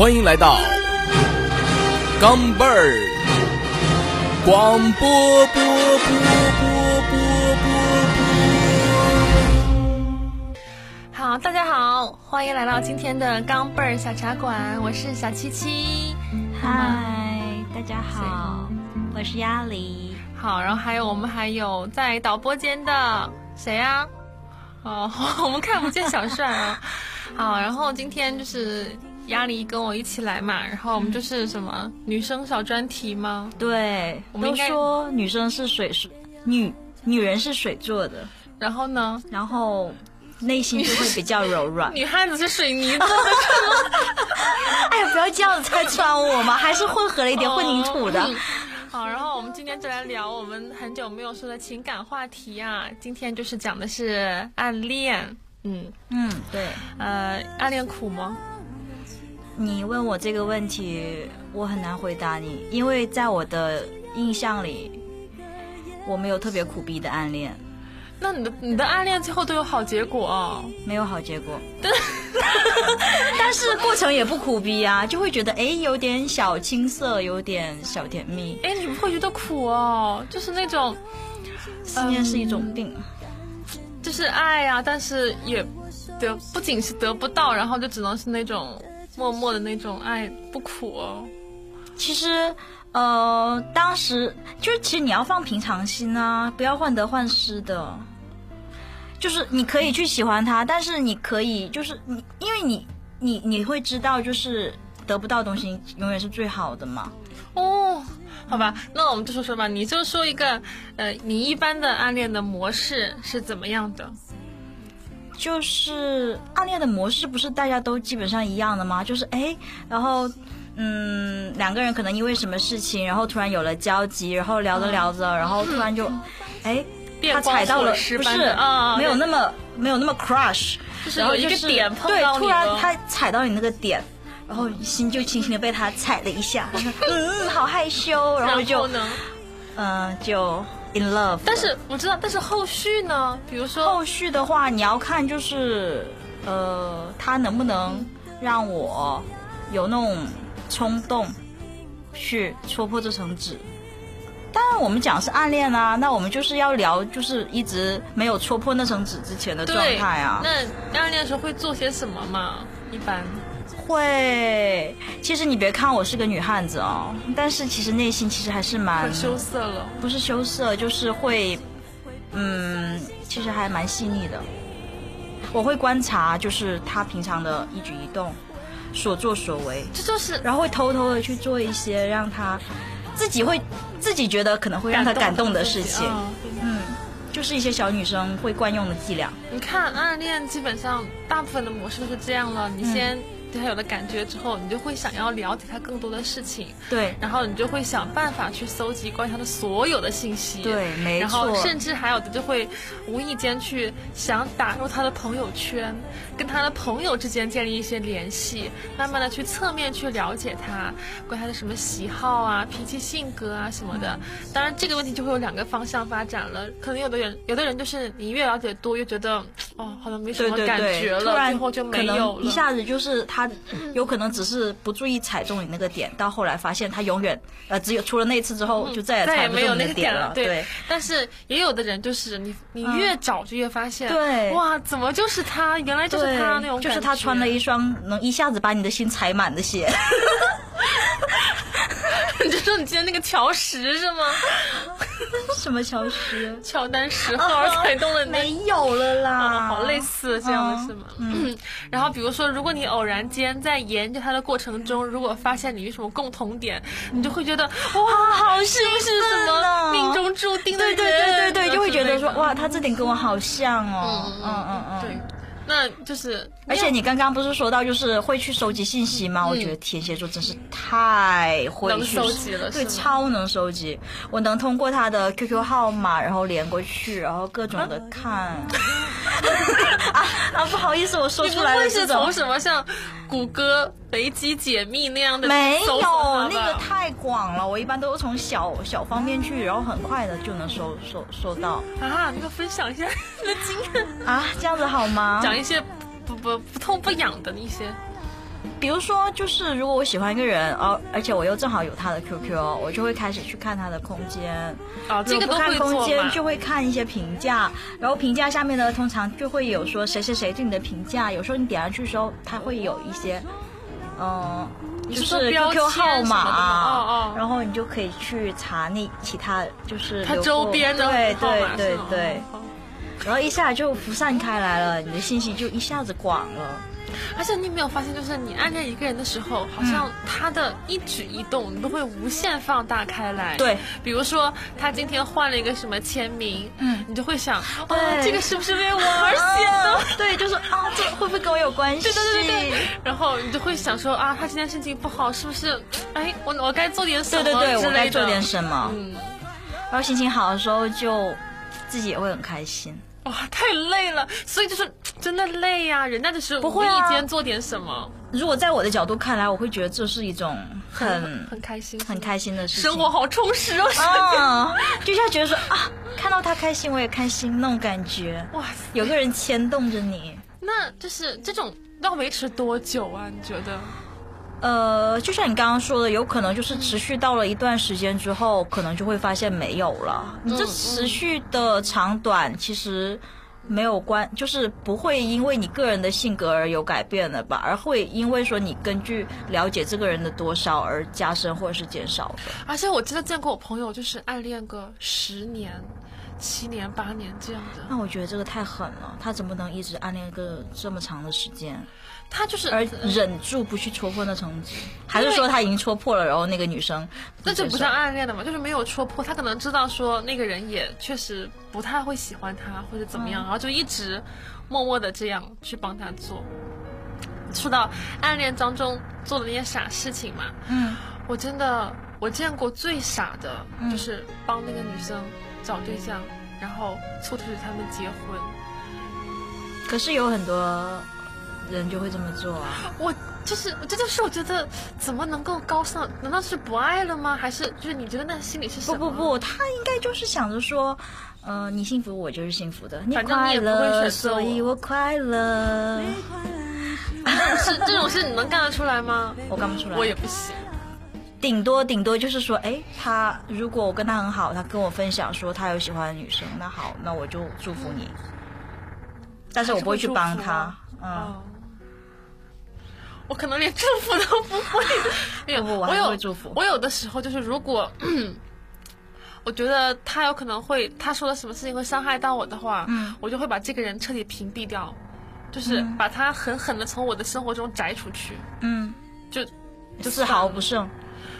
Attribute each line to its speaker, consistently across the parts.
Speaker 1: 欢迎来到钢镚儿广播播播播播播播。
Speaker 2: 好，大家好，欢迎来到今天的钢镚儿小茶馆，我是小七七。
Speaker 3: 嗨，大家好，我是鸭梨。
Speaker 2: 好，然后还有我们还有在导播间的谁呀、哦，我们看不见小帅啊。好，然后今天就是鸭梨跟我一起来嘛，然后我们就是什么女生小专题吗？
Speaker 3: 对，都
Speaker 2: 我们都
Speaker 3: 说女生是水水，女女人是水做的，
Speaker 2: 然后呢，
Speaker 3: 然后内心就会比较柔软。
Speaker 2: 女汉子是水泥做的，
Speaker 3: 哎呀，不要这样子拆穿我嘛，还是混合了一点混凝土的。
Speaker 2: 哦嗯好，然后我们今天就来聊我们很久没有说的情感话题啊。今天就是讲的是暗恋，嗯，
Speaker 3: 嗯，对
Speaker 2: 呃，暗恋苦吗？
Speaker 3: 你问我这个问题，我很难回答你，因为在我的印象里，我没有特别苦逼的暗恋，
Speaker 2: 那你的你的暗恋最后都有好结果哦。
Speaker 3: 没有好结果。但但是过程也不苦逼啊，就会觉得哎，有点小青涩，有点小甜蜜。
Speaker 2: 哎，你不会觉得苦哦？就是那种，
Speaker 3: 思念是一种病，
Speaker 2: 就是爱啊，但是也得不仅是得不到，然后就只能是那种默默的那种爱，不苦哦。
Speaker 3: 其实呃，当时就是其实你要放平常心啊，不要患得患失的。就是你可以去喜欢他，但是你可以就是你，因为你你你会知道，就是得不到东西永远是最好的嘛。
Speaker 2: 哦，好吧，那我们就说说吧，你就说一个，呃，你一般的暗恋的模式是怎么样的？
Speaker 3: 就是暗恋的模式不是大家都基本上一样的吗？就是哎，然后嗯，两个人可能因为什么事情，然后突然有了交集，然后聊着聊着，然后突然就哎。他踩到了，不是没有那么没有那么 crush，
Speaker 2: 就是
Speaker 3: 然后
Speaker 2: 有一个
Speaker 3: 是
Speaker 2: 点碰
Speaker 3: 对，突然他踩到你那个点，然后心就轻轻的被他踩了一下，嗯，好害羞，然后就？嗯就 in love。
Speaker 2: 但是我知道，但是后续呢？比如说，
Speaker 3: 后续的话，你要看就是呃，他能不能让我有那种冲动去戳破这层纸。当然，我们讲是暗恋啊，那我们就是要聊，就是一直没有戳破那层纸之前的状态啊。
Speaker 2: 那暗恋的时候会做些什么嘛？一般
Speaker 3: 会，其实你别看我是个女汉子哦，但是其实内心其实还是蛮
Speaker 2: 很羞涩了。
Speaker 3: 不是羞涩，就是会，嗯，其实还蛮细腻的。我会观察，就是他平常的一举一动、所作所为，
Speaker 2: 这就是
Speaker 3: 然后会偷偷的去做一些让他自己会自己觉得可能会让他感动的事情。
Speaker 2: 啊
Speaker 3: 嗯，就是一些小女生会惯用的伎俩。
Speaker 2: 你看暗恋，基本上大部分的模式都是这样了。你先对他有了感觉之后，你就会想要了解他更多的事情，
Speaker 3: 对
Speaker 2: 然后你就会想办法去搜集关于他的所有的信息。
Speaker 3: 对，没
Speaker 2: 然后
Speaker 3: 错。
Speaker 2: 甚至还有的就会无意间去想打入他的朋友圈，跟他的朋友之间建立一些联系，慢慢的去侧面去了解他，关于他的什么喜好啊、脾气、性格啊什么的。当然，这个问题就会有两个方向发展了。可能有的人，有的人就是你越了解多，越觉得哦，好像没什么感
Speaker 3: 对对，
Speaker 2: 觉了，
Speaker 3: 突然
Speaker 2: 最后就没有了。
Speaker 3: 一下子就是他有可能只是不注意踩中你那个点，到后来发现他永远呃只有除了那一次之后就再也踩不中
Speaker 2: 那个点
Speaker 3: 了。
Speaker 2: 对，但是也有的人就是你，你越找就越发现，
Speaker 3: 对
Speaker 2: 哇，怎么就是他？原来就是他那种，
Speaker 3: 就是他穿了一双能一下子把你的心踩满的鞋。
Speaker 2: 说你今天那个乔石是吗？
Speaker 3: 什么乔石？
Speaker 2: 乔丹十号踩动了你的
Speaker 3: 没有了啦，
Speaker 2: 好类似这样的是吗？嗯，然后比如说，如果你偶然间在研究它的过程中，如果发现你有什么共同点，你就会觉得哇，好是不是什么
Speaker 3: 哦
Speaker 2: 命中注定的人？
Speaker 3: 对对对对对，就会觉得说哇，他这点跟我好像哦，嗯嗯嗯嗯，
Speaker 2: 对。那就是，
Speaker 3: 而且你刚刚不是说到就是会去收集信息吗？我觉得天蝎座真是太会
Speaker 2: 收集了
Speaker 3: 对，超能收集。我能通过他的 QQ 号码，然后连过去，然后各种的看。啊 啊，不好意思，我说出来了
Speaker 2: 会是从什么像谷歌维基解密那样的
Speaker 3: 没有那个太广了，我一般都是从小小方面去，然后很快的就能收收收到
Speaker 2: 啊，你给我分享一下你的经验，
Speaker 3: 啊，这样子好吗？
Speaker 2: 讲一些不不不痛不痒的那些。
Speaker 3: 比如说，就是如果我喜欢一个人，哦，而且我又正好有他的 QQ，我就会开始去看他的空间。
Speaker 2: 哦，这个
Speaker 3: 看。空间就会看一些评价，然后评价下面呢，通常就会有说谁谁谁对你的评价。有时候你点上去的时候，他会有一些，嗯、
Speaker 2: 你
Speaker 3: 就是 QQ 号码
Speaker 2: 吗哦哦
Speaker 3: 然后你就可以去查那其他就是他
Speaker 2: 周边的
Speaker 3: 对
Speaker 2: 号码
Speaker 3: 对对对，
Speaker 2: 哦
Speaker 3: 然后一下就浮散开来了，你的信息就一下子广了。
Speaker 2: 而且你有没有发现，就是你暗恋一个人的时候，好像他的一举一动你都会无限放大开来。
Speaker 3: 对，
Speaker 2: 比如说他今天换了一个什么签名，
Speaker 3: 嗯
Speaker 2: 你就会想，哦，这个是不是为我而写的？
Speaker 3: 啊 对，就是啊，这会不会跟我有关系？
Speaker 2: 对对对对对，然后你就会想说啊，他今天心情不好，是不是？哎，我我该做点什么
Speaker 3: 对对对，我该做点什么。
Speaker 2: 嗯，
Speaker 3: 然后心情好的时候，就自己也会很开心。
Speaker 2: 哇，太累了，所以就是 真的累呀、人家就是无
Speaker 3: 不会啊
Speaker 2: 意间做点什么，
Speaker 3: 如果在我的角度看来，我会觉得这是一种很
Speaker 2: 很开心，
Speaker 3: 很开心的事情。
Speaker 2: 生活好充实哦，
Speaker 3: 啊，就像觉得说啊，看到他开心，我也开心那种感觉。
Speaker 2: 哇塞，
Speaker 3: 有个人牵动着你，
Speaker 2: 那就是这种要维持多久啊？你觉得？
Speaker 3: 呃，就像你刚刚说的，有可能就是持续到了一段时间之后，可能就会发现没有了。你这
Speaker 2: 嗯
Speaker 3: 持续的长短其实没有关，就是不会因为你个人的性格而有改变的吧，而会因为说你根据了解这个人的多少而加深或者是减少的。
Speaker 2: 而且我记得见过我朋友，就是暗恋个十年、七年、八年这样的，
Speaker 3: 那我觉得这个太狠了，他怎么能一直暗恋个这么长的时间，
Speaker 2: 他就是
Speaker 3: 而忍住不去戳破那层纸？还是说他已经戳破了，然后那个女生
Speaker 2: 那就不叫暗恋的嘛，就是没有戳破。他可能知道说那个人也确实不太会喜欢他或者怎么样，然后就一直默默的这样去帮他做。说到暗恋当中做的那些傻事情嘛，
Speaker 3: 嗯
Speaker 2: 我真的我见过最傻的，就是帮那个女生找对象，然后促使他们结婚。
Speaker 3: 可是有很多人就会这么做啊。
Speaker 2: 我就是，这就是我觉得怎么能够高尚？难道是不爱了吗？还是就是你觉得那心里是什么？
Speaker 3: 不不不，他应该就是想着说，呃，你幸福我就是幸福的，你快
Speaker 2: 反正你也不会
Speaker 3: 乐，所以
Speaker 2: 我
Speaker 3: 我快乐。
Speaker 2: 是这种事你能干得出来吗？
Speaker 3: 我干不出来，
Speaker 2: 我也不行。
Speaker 3: 顶多顶多就是说，哎，他如果我跟他很好，他跟我分享说他有喜欢的女生，那好，那我就祝福你。但是我不会去帮他，嗯，
Speaker 2: 哦，我可能连祝福都不会。
Speaker 3: 我
Speaker 2: 有
Speaker 3: 会祝福
Speaker 2: 我有的时候就是，如果我觉得他有可能会他说的什么事情会伤害到我的话，
Speaker 3: 嗯
Speaker 2: 我就会把这个人彻底屏蔽掉，就是把他狠狠的从我的生活中摘出去，
Speaker 3: 嗯，
Speaker 2: 就就
Speaker 3: 丝毫不剩，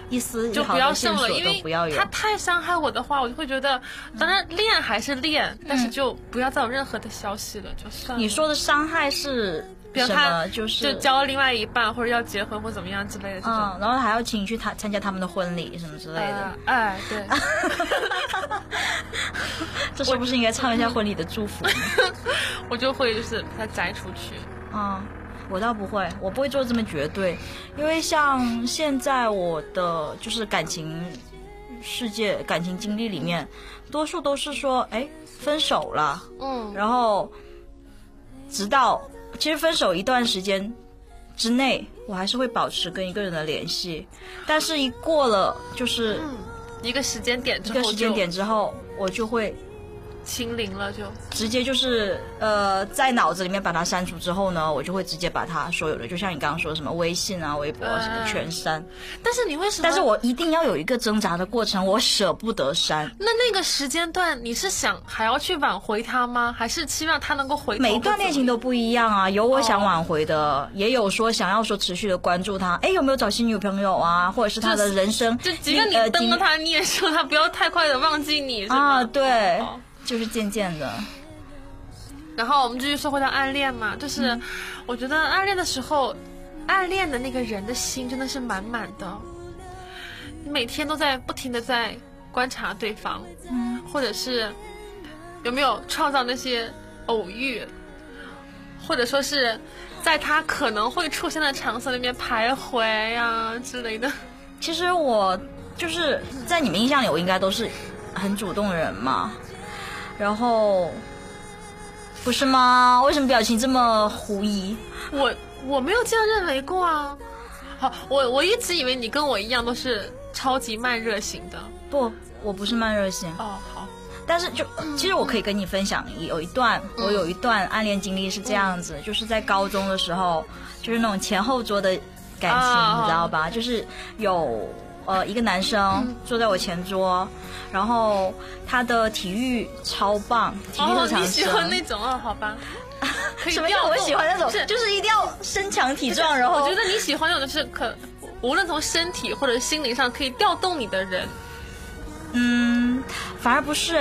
Speaker 3: 一丝一
Speaker 2: 就不要剩了，因为他。太伤害我的话，我就会觉得，当然练还是练，但是就不要再有任何的消息了，就算了。
Speaker 3: 你说的伤害是什
Speaker 2: 比如他
Speaker 3: 么？就是
Speaker 2: 就交另外一半，或者要结婚或怎么样之类的这种。
Speaker 3: 嗯，然后还要请你去他参加他们的婚礼什么之类的
Speaker 2: 呃，哎，对，
Speaker 3: 这是不是应该唱一下婚礼的祝福？
Speaker 2: 我就会就是把它摘出去。
Speaker 3: 嗯，我倒不会，我不会做这么绝对，因为像现在我的就是感情世界、感情经历里面，多数都是说，哎，分手了，
Speaker 2: 嗯，
Speaker 3: 然后直到其实分手一段时间之内，我还是会保持跟一个人的联系，但是一过了就是
Speaker 2: 一个时间点之
Speaker 3: 一个时间点之后，我就会
Speaker 2: 清零了，就
Speaker 3: 直接就是呃，在脑子里面把它删除之后呢，我就会直接把它所有的，就像你刚刚说什么微信啊、微博啊什么
Speaker 2: 嗯
Speaker 3: 全删。
Speaker 2: 但是你为什么？
Speaker 3: 但是我一定要有一个挣扎的过程，我舍不得删。
Speaker 2: 那那个时间段，你是想还要去挽回他吗？还是期望他能够回？
Speaker 3: 每一段恋情都不一样啊，有我想挽回的，
Speaker 2: 哦
Speaker 3: 也有说想要说持续的关注他，哎，有没有找新女朋友啊，或者是他的人生
Speaker 2: 就即便你登了他，你也说他不要太快的忘记你？
Speaker 3: 啊，对
Speaker 2: 哦，
Speaker 3: 就是渐渐的，
Speaker 2: 然后我们继续说回到暗恋嘛，就是、
Speaker 3: 嗯
Speaker 2: 我觉得暗恋的时候，暗恋的那个人的心真的是满满的，每天都在不停的在观察对方，
Speaker 3: 嗯，
Speaker 2: 或者是有没有创造那些偶遇，或者说是在他可能会出现的场所里面徘徊呀、之类的。
Speaker 3: 其实我就是在你们印象里，我应该都是很主动的人嘛，然后不是吗？为什么表情这么狐疑？
Speaker 2: 我我没有这样认为过啊，好，我我一直以为你跟我一样都是超级慢热型的。
Speaker 3: 不，我不是慢热型，
Speaker 2: 哦，好，
Speaker 3: 但是就 其实我可以跟你分享，有一段我有一段暗恋经历是这样子，就是在高中的时候，就是那种前后桌的感情，
Speaker 2: 啊
Speaker 3: 你知道吧？就是有呃一个男生坐在我前桌，然后他的体育超棒，体育
Speaker 2: 哦
Speaker 3: 特，长
Speaker 2: 你喜。欢那种哦，好吧。
Speaker 3: 什么叫我喜欢那种？
Speaker 2: 是
Speaker 3: 就是一定要身强体壮，然后
Speaker 2: 我觉得你喜欢那种就是可，无论从身体或者心灵上可以调动你的人。
Speaker 3: 嗯，反而不是，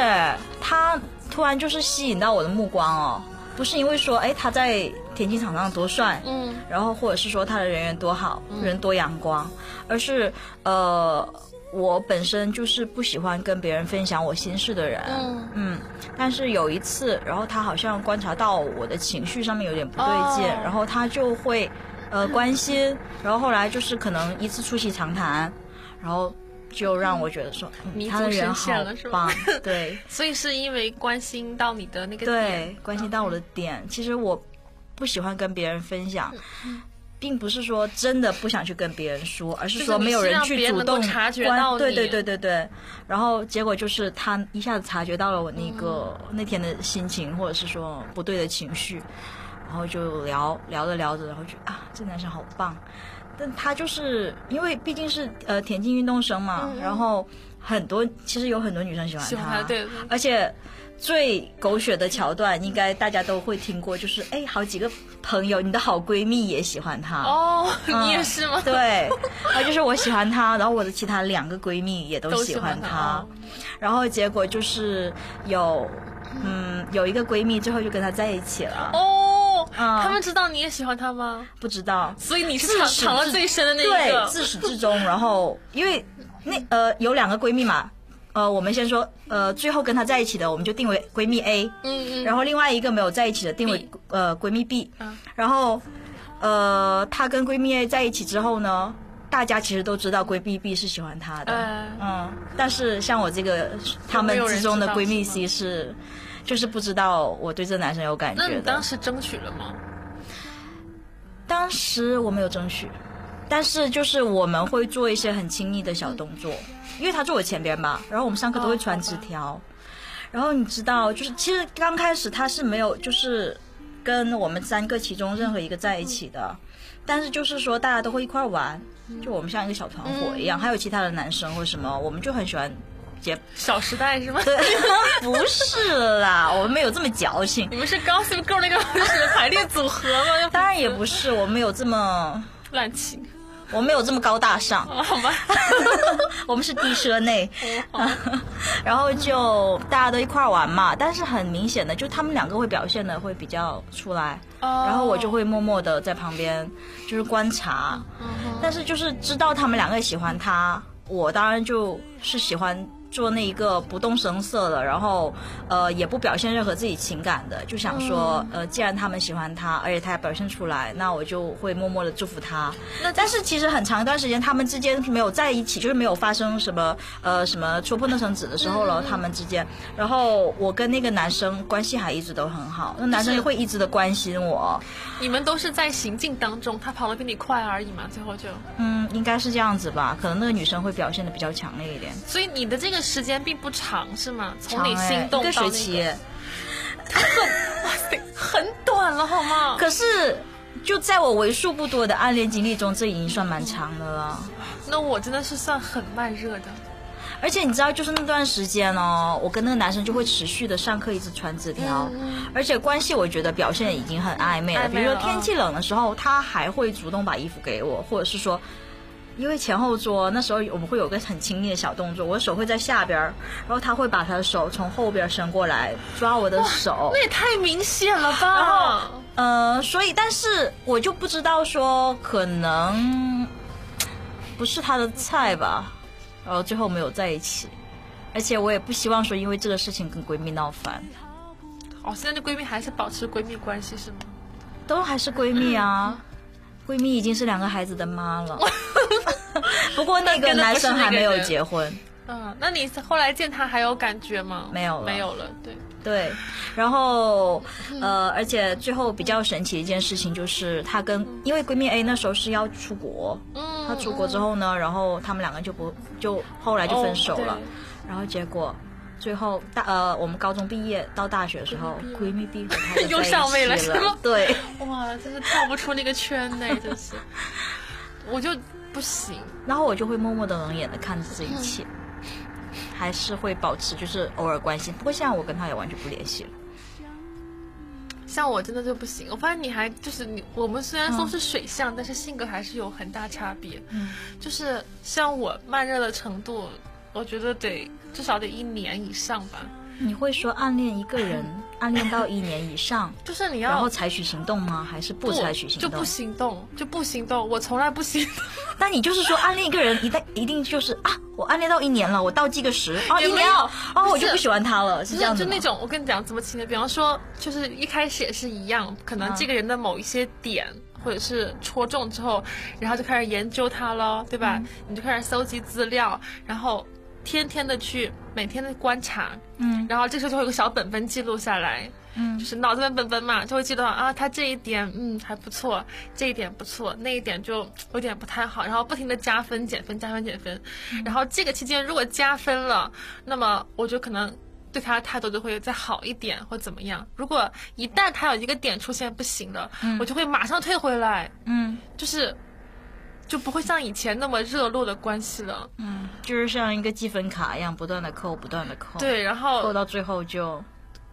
Speaker 3: 他突然就是吸引到我的目光哦，不是因为说哎他在田径场上多帅，
Speaker 2: 嗯。
Speaker 3: 然后或者是说他的人缘多好，人多阳光，而是呃我本身就是不喜欢跟别人分享我心事的人，
Speaker 2: 嗯。
Speaker 3: 嗯，但是有一次，然后他好像观察到我的情绪上面有点不对劲，
Speaker 2: 哦。
Speaker 3: 然后他就会呃关心，然后后来就是可能一次促膝长谈，然后就让我觉得说，他的人好
Speaker 2: 陷了是吧
Speaker 3: 棒，对。
Speaker 2: 所以是因为关心到你的那个
Speaker 3: 对
Speaker 2: 点，，
Speaker 3: 关心到我的点，其实我不喜欢跟别人分享。
Speaker 2: 嗯
Speaker 3: 并不是说真的不想去跟别人说，而是说没有人去主动
Speaker 2: 察觉到
Speaker 3: 对对对对对，然后结果就是他一下子察觉到了我那个、
Speaker 2: 嗯。
Speaker 3: 那天的心情，或者是说不对的情绪，然后就聊聊着聊着，然后就啊，这男生好棒。但他就是因为毕竟是呃田径运动生嘛，然后很多其实有很多女生喜欢
Speaker 2: 喜欢他对对
Speaker 3: 而且最狗血的桥段，应该大家都会听过，就是哎，好几个朋友，你的好闺蜜也喜欢他。
Speaker 2: 哦，
Speaker 3: 嗯
Speaker 2: 你也是吗？
Speaker 3: 对，然后就是我喜欢他，然后我的其他两个闺蜜也都喜
Speaker 2: 欢
Speaker 3: 欢
Speaker 2: 他哦
Speaker 3: 然后结果就是有，嗯，有一个闺蜜最后就跟他在一起了，
Speaker 2: 哦，
Speaker 3: 嗯
Speaker 2: 他们知道你也喜欢他吗？
Speaker 3: 不知道。
Speaker 2: 所以你是藏藏了最深的那一
Speaker 3: 对，
Speaker 2: 个。
Speaker 3: 自始至终。然后因为那呃有两个闺蜜嘛，呃，我们先说呃最后跟她在一起的，我们就定为闺蜜 A，
Speaker 2: 嗯嗯，
Speaker 3: 然后另外一个没有在一起的定为呃闺蜜 B，、
Speaker 2: 嗯。
Speaker 3: 然后呃她跟闺蜜 A 在一起之后呢，大家其实都知道闺蜜 B 是喜欢她的，
Speaker 2: 哎
Speaker 3: 嗯，但是像我这个他们之中的闺蜜 C 是，就是不知道我对这男生有感
Speaker 2: 那你
Speaker 3: 觉。
Speaker 2: 当时争取了吗？
Speaker 3: 当时我没有争取，但是就是我们会做一些很亲密的小动作，因为他坐我前边嘛，然后我们上课都会传纸条，然后你知道，就是其实刚开始他是没有就是跟我们三个其中任何一个在一起的，但是就是说大家都会一块玩，就我们像一个小团伙一样，还有其他的男生或什么，我们就很喜欢姐。
Speaker 2: 小时代是吗？
Speaker 3: 对，不是啦，我们没有这么矫情。
Speaker 2: 你们是 Gossip Girl 那个就 是排列组合吗？
Speaker 3: 当然也不是，我们有这么，
Speaker 2: 乱七，
Speaker 3: 我没有这么高大上。
Speaker 2: 哦好吧。
Speaker 3: 我们是低奢内，
Speaker 2: 哦
Speaker 3: 然后就大家都一块儿玩嘛，但是很明显的，就他们两个会表现的会比较出来，
Speaker 2: 哦
Speaker 3: 然后我就会默默的在旁边就是观察，但是就是知道他们两个喜欢他，我当然就是喜欢。做那一个不动声色的，然后呃也不表现任何自己情感的，就想说、呃既然他们喜欢他，而且他也表现出来，那我就会默默的祝福他。
Speaker 2: 那
Speaker 3: 但是其实很长一段时间，他们之间没有在一起，就是没有发生什么呃什么戳破那层纸的时候了。他们之间，然后我跟那个男生关系还一直都很好，那男生也会一直的关心我。
Speaker 2: 你们都是在行进当中，他跑得比你快而已嘛，最后就，
Speaker 3: 嗯，应该是这样子吧？可能那个女生会表现的比较强烈一点。
Speaker 2: 所以你的这个时间并不长是吗？从你心动到那
Speaker 3: 学期，
Speaker 2: 哇塞，很短了好吗？
Speaker 3: 可是就在我为数不多的暗恋经历中，这已经算蛮长的了。
Speaker 2: 那我真的是算很慢热的。
Speaker 3: 而且你知道，就是那段时间哦，我跟那个男生就会持续的上课一直传纸条，而且关系我觉得表现已经很暧昧了。
Speaker 2: 暧昧了
Speaker 3: 比如说天气冷的时候，他还会主动把衣服给我，或者是说。因为前后桌那时候我们会有个很亲密的小动作，我的手会在下边儿，然后他会把他的手从后边伸过来抓我的手，
Speaker 2: 那也太明显了吧！
Speaker 3: 呃，所以但是我就不知道说可能不是他的菜吧，然后最后没有在一起，而且我也不希望说因为这个事情跟闺蜜闹翻，
Speaker 2: 哦，现在这闺蜜还是保持闺蜜关系是吗？
Speaker 3: 都还是闺蜜啊，闺蜜已经是两个孩子的妈了，不过那个男生还没有结婚，
Speaker 2: 嗯，那你后来见他还有感觉吗？
Speaker 3: 没有了。
Speaker 2: 没有了。对，
Speaker 3: 对，然后呃，而且最后比较神奇的一件事情就是，她跟因为闺蜜 A 那时候是要出国，
Speaker 2: 嗯
Speaker 3: 他出国之后呢，然后他们两个就不就后来就分手了，
Speaker 2: 哦
Speaker 3: 然后结果最后大呃我们高中毕业到大学的时候，闺蜜在
Speaker 2: 又上位了是吗
Speaker 3: 对，
Speaker 2: 哇，真是跳不出那个圈内，真是，我就不行。
Speaker 3: 然后我就会默默的冷眼的看着这一切，还是会保持就是偶尔关心，不过现在我跟他也完全不联系了。
Speaker 2: 像我真的就不行，我发现你还就是你，我们虽然都是水象，但是性格还是有很大差别。
Speaker 3: 嗯，
Speaker 2: 就是像我慢热的程度，我觉得得至少得一年以上吧。
Speaker 3: 你会说暗恋一个人，暗恋到一年以上，
Speaker 2: 就是你要
Speaker 3: 然后采取行动吗？还是不采取行动？
Speaker 2: 就不行动，就不行动。我从来不行动，
Speaker 3: 那你就是说暗恋一个人，一旦一定就是啊，我暗恋到一年了，我倒计个时啊，一年哦，我就不喜欢他了，是这样子
Speaker 2: 就那种，我跟你讲怎么情的，比方说，就是一开始也是一样，可能
Speaker 3: 嗯
Speaker 2: 这个人的某一些点。或者是戳中之后，然后就开始研究他了，对吧？
Speaker 3: 嗯
Speaker 2: 你就开始搜集资料，然后天天的去每天的观察，
Speaker 3: 嗯。
Speaker 2: 然后这时候就会有个小本本记录下来，
Speaker 3: 嗯。
Speaker 2: 就是脑子的本本嘛，就会记得啊，他这一点嗯还不错，这一点不错，那一点就有点不太好，然后不停的加分减分加分减分，然后这个期间如果加分了，那么我就可能。对他的态度就会再好一点，或怎么样。如果一旦他有一个点出现不行的，我就会马上退回来，
Speaker 3: 嗯。
Speaker 2: 就是就不会像以前那么热络的关系了。
Speaker 3: 嗯，就是像一个积分卡一样，不断的扣，不断的扣，，
Speaker 2: 对，然后扣
Speaker 3: 到最后就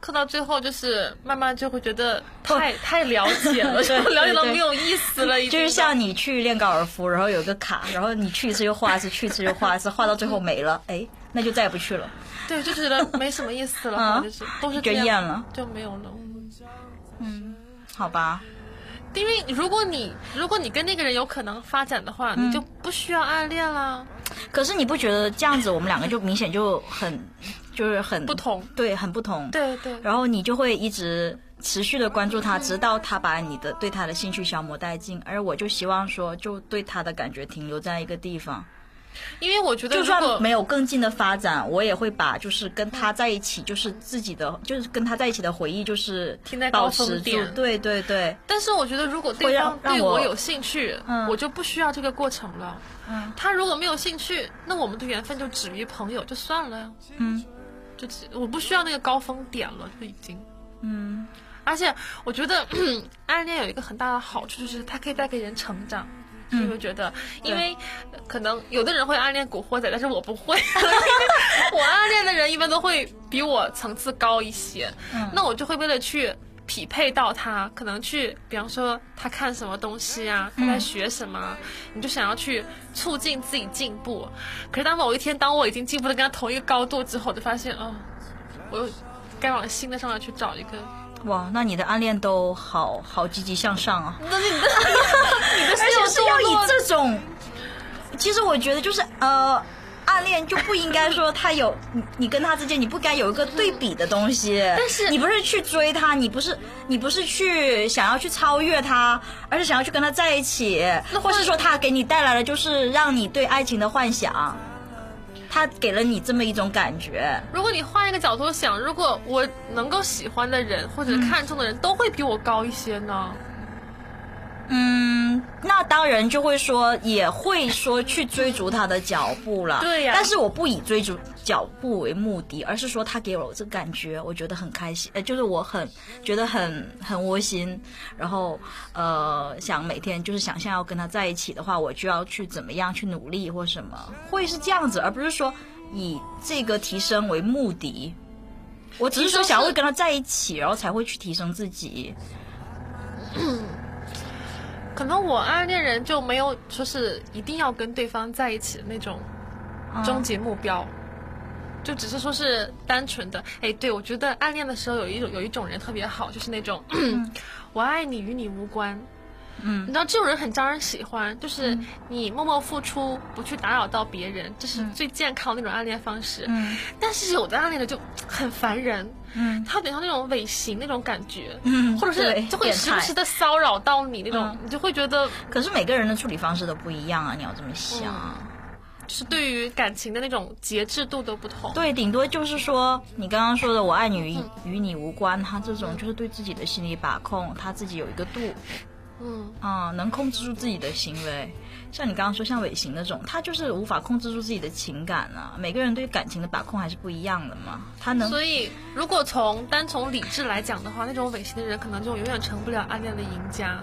Speaker 2: 扣到最后，就是慢慢就会觉得太太了解了，了解到没有意思了，
Speaker 3: 就是像你去练高尔夫，然后有个卡，然后你去一次又画一次，去一次又画一次，画到最后没了，哎，那就再也不去了。
Speaker 2: 对，就觉得没什么意思了，
Speaker 3: 嗯
Speaker 2: 就是都是
Speaker 3: 就厌了，
Speaker 2: 就没有了。
Speaker 3: 嗯好吧，
Speaker 2: 因为如果你如果你跟那个人有可能发展的话，
Speaker 3: 嗯
Speaker 2: 你就不需要暗恋啦。
Speaker 3: 可是你不觉得这样子我们两个就明显就很，就是很
Speaker 2: 不同
Speaker 3: 对，很不同。
Speaker 2: 对对，
Speaker 3: 然后你就会一直持续的关注他，直到他把你的对他的兴趣消磨殆尽。而我就希望说，就对他的感觉停留在一个地方，
Speaker 2: 因为我觉得
Speaker 3: 就算没有更近的发展，我也会把就是跟他在一起，就是自己的，就是跟他在一起的回忆，就是
Speaker 2: 停在高
Speaker 3: 保持住
Speaker 2: 峰点。
Speaker 3: 对对对，
Speaker 2: 但是我觉得，如果对方对我有兴趣，
Speaker 3: 嗯
Speaker 2: 我就不需要这个过程了。
Speaker 3: 嗯
Speaker 2: 他如果没有兴趣，那我们的缘分就止于朋友，就算了呀。
Speaker 3: 嗯
Speaker 2: 就只我不需要那个高峰点了，就已经。
Speaker 3: 嗯
Speaker 2: 而且我觉得 暗恋有一个很大的好处，就是它可以带给人成长。
Speaker 3: 嗯
Speaker 2: 你会觉得，因为呃可能有的人会暗恋古惑仔，但是我不会。我暗恋的人一般都会比我层次高一些，
Speaker 3: 嗯
Speaker 2: 那我就会为了去匹配到他，可能去，比方说他看什么东西啊，他在学什么啊，你就想要去促进自己进步。可是当某一天，当我已经进步的跟他同一个高度之后，我就发现，哦，我又该往新的上面去找一个。
Speaker 3: 哇，那你的暗恋都好好积极向上啊！
Speaker 2: 那你的你的
Speaker 3: 而且是要以
Speaker 2: 落
Speaker 3: 这种，其实我觉得就是呃，暗恋就不应该说他有你你跟他之间，你不该有一个对比的东西。
Speaker 2: 但是
Speaker 3: 你不是去追他，你不是你不是去想要去超越他，而是想要去跟他在一起，或是说他给你带来的就是让你对爱情的幻想，他给了你这么一种感觉。
Speaker 2: 如果你换一个角度想，如果我能够喜欢的人或者看中的人都会比我高一些呢？
Speaker 3: 嗯，那当然就会说，也会说去追逐他的脚步了。
Speaker 2: 对呀
Speaker 3: 但是我不以追逐脚步为目的，而是说他给我这个感觉，我觉得很开心，呃，就是我很觉得很很窝心，然后呃，想每天就是想象要跟他在一起的话，我就要去怎么样去努力或什么，会是这样子，而不是说以这个提升为目的。我只是说想要跟他在一起，然后才会去提升自己。
Speaker 2: 可能我暗恋人就没有说是一定要跟对方在一起的那种终极目标，就只是说是单纯的。哎，对我觉得暗恋的时候有一种有一种人特别好，就是那种 我爱你与你无关。
Speaker 3: 嗯。
Speaker 2: 你知道这种人很招人喜欢，就是你默默付出，不去打扰到别人，这是最健康的那种暗恋方式。
Speaker 3: 嗯。
Speaker 2: 但是有的暗恋的就很烦人，
Speaker 3: 嗯
Speaker 2: 他有点像那种尾行那种感觉，
Speaker 3: 嗯
Speaker 2: 或者是就会时不时的骚扰到你那种，
Speaker 3: 嗯
Speaker 2: 你就会觉得
Speaker 3: 可是每个人的处理方式都不一样啊，你要这么想。
Speaker 2: 就是对于感情的那种节制度都不同。
Speaker 3: 对，顶多就是说你刚刚说的“我爱你与与你无关”，他这种就是对自己的心理把控，他自己有一个度。
Speaker 2: 嗯，
Speaker 3: 啊、能控制住自己的行为。像你刚刚说，像尾行那种，他就是无法控制住自己的情感啊。每个人对感情的把控还是不一样的嘛。他能
Speaker 2: 所以如果从单从理智来讲的话，那种尾行的人可能就永远成不了暗恋的赢家。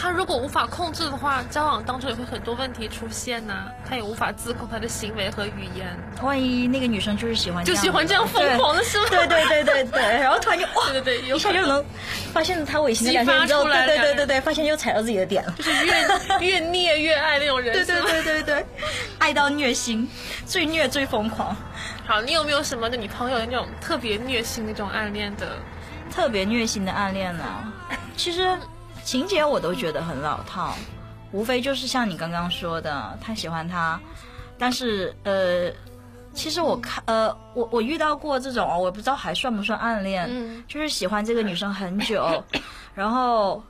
Speaker 2: 他如果无法控制的话，交往当中也会很多问题出现呐、他也无法自控他的行为和语言，
Speaker 3: 万一那个女生就是喜欢
Speaker 2: 就喜欢这样疯狂的是吗？
Speaker 3: 对对对对对对，然后突然就哇，
Speaker 2: 对对对，有
Speaker 3: 一下就能发现他违心的两天之后，
Speaker 2: 激发出来
Speaker 3: 对对对对对，发现又踩到自己的点了。
Speaker 2: 就是越 越虐越爱那种人。
Speaker 3: 对对对对对，爱到虐心，最虐最疯狂。
Speaker 2: 好，你有没有什么你朋友的那种特别虐心那种暗恋的？
Speaker 3: 特别虐心的暗恋呢，其实情节我都觉得很老套，无非就是像你刚刚说的，他喜欢他，但是呃，其实我看呃，我我遇到过这种，我不知道还算不算暗恋，
Speaker 2: 嗯
Speaker 3: 就是喜欢这个女生很久，然后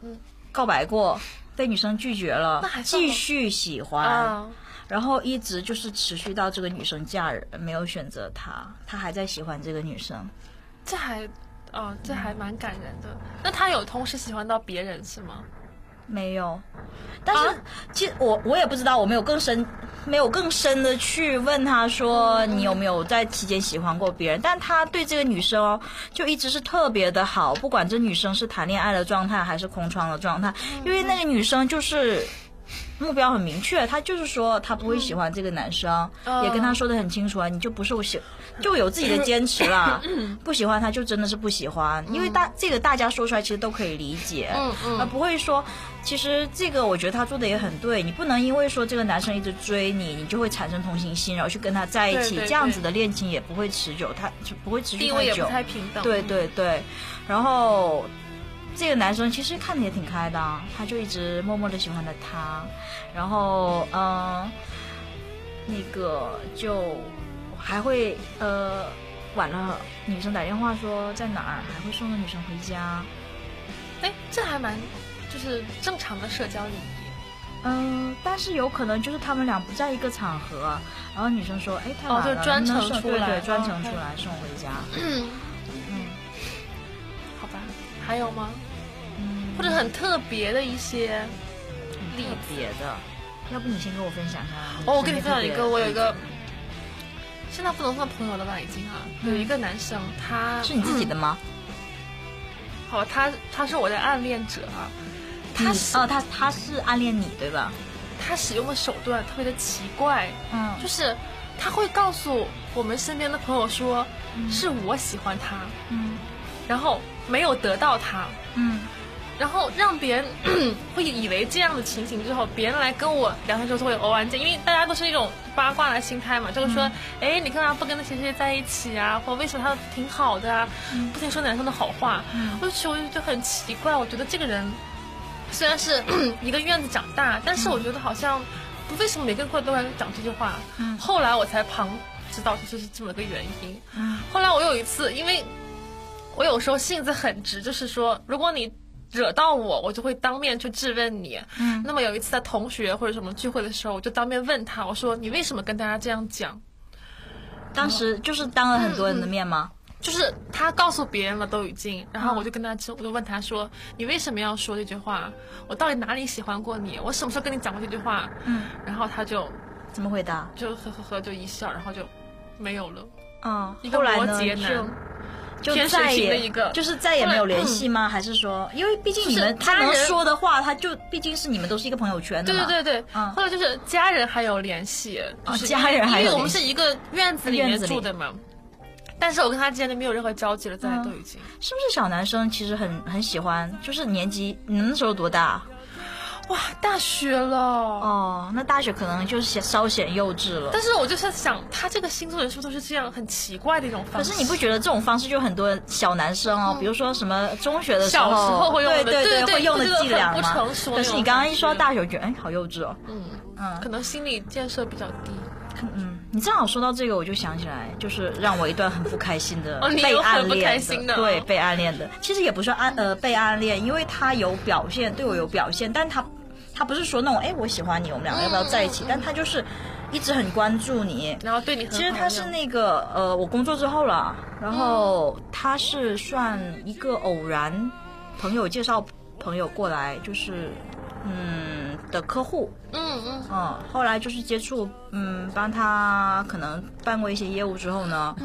Speaker 3: 告白过。被女生拒绝了继续喜欢，
Speaker 2: 啊，
Speaker 3: 然后一直就是持续到这个女生嫁人，没有选择他，他还在喜欢这个女生。
Speaker 2: 这还，哦，这还蛮感人的。那他有同时喜欢到别人是吗？
Speaker 3: 没有，但是、
Speaker 2: 啊
Speaker 3: 其实我我也不知道，我没有更深，没有更深的去问他说你有没有在期间喜欢过别人，但他对这个女生哦，就一直是特别的好，不管这女生是谈恋爱的状态还是空窗的状态，因为那个女生就是。目标很明确，他就是说他不会喜欢这个男生，
Speaker 2: 嗯。
Speaker 3: 也跟他说的很清楚啊，你就不是我喜，就有自己的坚持啦。不喜欢他就真的是不喜欢，因为大这个大家说出来其实都可以理解，
Speaker 2: 嗯嗯。
Speaker 3: 而不会说，其实这个我觉得他做的也很对，你不能因为说这个男生一直追你，你就会产生同情心，然后去跟他在一起，
Speaker 2: 对对
Speaker 3: 这样子的恋情也不会持久，他就不会持续太久
Speaker 2: 地位也不。太平等。
Speaker 3: 对对对，然后这个男生其实看的也挺开的啊，他就一直默默的喜欢着她，然后嗯、呃那个就还会呃晚了，女生打电话说在哪儿，还会送着女生回家。
Speaker 2: 哎，这还蛮就是正常的社交礼仪。
Speaker 3: 嗯，但是有可能就是他们俩不在一个场合，然后女生说：“哎，太晚了，能不能
Speaker 2: 专程出来
Speaker 3: 对对，专
Speaker 2: 哦
Speaker 3: 程出来送回家。
Speaker 2: 嗯，
Speaker 3: 嗯
Speaker 2: 好吧，还有吗？
Speaker 3: 嗯，
Speaker 2: 或者很特别的一些例
Speaker 3: 特
Speaker 2: 子？
Speaker 3: 别的，要不你先跟我分享一下？
Speaker 2: 哦，我跟你分享一个，我有一个，现在不能算朋友了吧？已经啊，有一个男生，他
Speaker 3: 是你自己的吗？
Speaker 2: 好，他他是我的暗恋者啊，他使
Speaker 3: 你哦，他他是暗恋你对吧？
Speaker 2: 他使用的手段特别的奇怪，
Speaker 3: 嗯。
Speaker 2: 就是他会告诉我们身边的朋友说，是我喜欢他，
Speaker 3: 嗯。
Speaker 2: 然后没有得到他，
Speaker 3: 嗯
Speaker 2: 然后让别人 会以为这样的情形之后，别人来跟我聊天时候都会偶然间，因为大家都是一种八卦的心态嘛，就是说，哎、你干嘛不跟那谁谁在一起啊？或为什么他挺好的啊？不停说男生的好话，我就觉得就很奇怪，我觉得这个人 虽然是 一个院子长大，但是我觉得好像不为什么每个人都来讲这句话。
Speaker 3: 嗯
Speaker 2: 后来我才旁知道就是这么个原因。
Speaker 3: 嗯
Speaker 2: 后来我有一次，因为我有时候性子很直，就是说，如果你惹到我，我就会当面去质问你。
Speaker 3: 嗯
Speaker 2: 那么有一次在同学或者什么聚会的时候，我就当面问他，我说你为什么跟大家这样讲？
Speaker 3: 当时就是当了很多人的面吗？
Speaker 2: 就是他告诉别人了都已经，然后我就跟他说，我就问他说，你为什么要说这句话？我到底哪里喜欢过你？我什么时候跟你讲过这句话？
Speaker 3: 嗯，
Speaker 2: 然后他就
Speaker 3: 怎么回答？
Speaker 2: 就呵呵呵就一笑，然后就没有了。
Speaker 3: 嗯，
Speaker 2: 一个摩羯男
Speaker 3: 就再也
Speaker 2: 型的一个
Speaker 3: 就是再也没有联系吗？还是说，因为毕竟你们他能说的话，他就毕竟是你们都是一个朋友圈的嘛。
Speaker 2: 对对对对，
Speaker 3: 嗯
Speaker 2: 后来就是家人还有联系，
Speaker 3: 哦
Speaker 2: 就是
Speaker 3: 家人还有
Speaker 2: 因为我们是一个院子里面住的嘛。但是我跟他之间就没有任何交集了，现在
Speaker 3: 嗯
Speaker 2: 都已经。
Speaker 3: 是不是小男生其实很很喜欢？就是年纪，你那时候多大？
Speaker 2: 哇，大学了。
Speaker 3: 哦，那大学可能就是显稍显幼稚了。
Speaker 2: 但是我就是想，他这个星座人是不是都是这样很奇怪的一种方式？
Speaker 3: 可是你不觉得这种方式就很多小男生哦，比如说什么中学的时候，
Speaker 2: 嗯小时候会用的
Speaker 3: 对对
Speaker 2: 对对
Speaker 3: 会用的伎俩
Speaker 2: 吗不成熟
Speaker 3: 可是你刚刚一说
Speaker 2: 到
Speaker 3: 大学，我觉得哎，好幼稚哦。
Speaker 2: 嗯，
Speaker 3: 嗯
Speaker 2: 可能心理建设比较低。
Speaker 3: 嗯，你正好说到这个，我就想起来，就是让我一段很不开心的 被暗恋
Speaker 2: 的哦
Speaker 3: 对，被暗恋的，其实也不算暗呃被暗恋，因为他有表现，对我有表现，但他他不是说那种哎我喜欢你，我们两个要不要在一起，但他就是一直很关注你，
Speaker 2: 然后对你很好
Speaker 3: 其实他是那个呃，我工作之后了，然后他是算一个偶然朋友介绍朋友过来，就是嗯的客户，
Speaker 2: 嗯嗯。
Speaker 3: 嗯，后来就是接触，嗯，帮他可能办过一些业务之后呢，